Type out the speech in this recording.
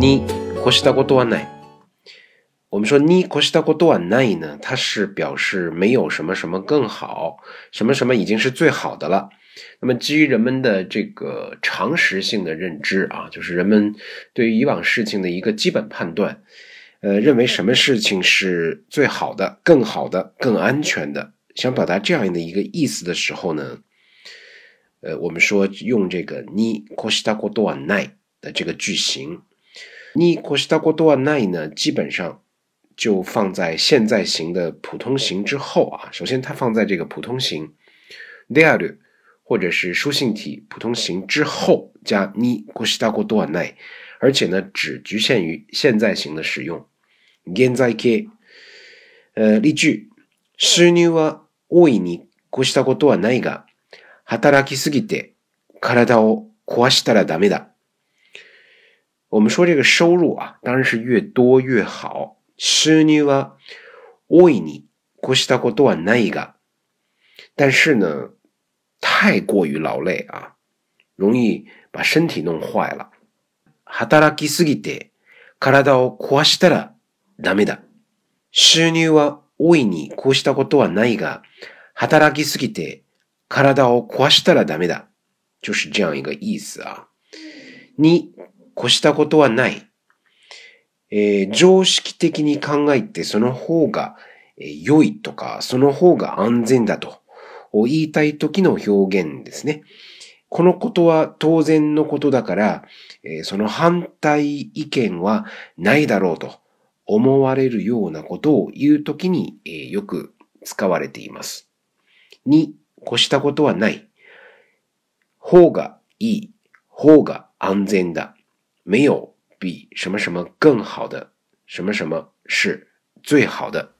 你过时到过多无奈？我们说你过时到过多无奈呢？它是表示没有什么什么更好，什么什么已经是最好的了。那么基于人们的这个常识性的认知啊，就是人们对于以往事情的一个基本判断，呃，认为什么事情是最好的、更好的、更安全的，想表达这样的一个意思的时候呢，呃，我们说用这个你过时到过多无奈的这个句型。に越したことはない呢，基本上就放在现在型的普通型之后啊。首先，它放在这个普通形である或者是书信体普通型之后加に越したことはない，而且呢，只局限于现在型的使用。現在 k 呃，例句：収入は大いに越したことはないが、働きすぎて体を壊したらダメだ。我们说这个收入啊，当然是越多越好。收入は多いにこうしたことはないが，但是呢，太过于劳累啊，容易把身体弄坏了。働き過ぎて体を壊したらダメだ。收入は多いにこうしたことはないが，働き過ぎて体を壊したらダメだ。就是这样一个意思啊，你。越したことはない。えー、常識的に考えてその方が良いとか、その方が安全だと言いたい時の表現ですね。このことは当然のことだから、その反対意見はないだろうと思われるようなことを言うときによく使われています。に越したことはない。方がいい。方が安全だ。没有比什么什么更好的，什么什么是最好的。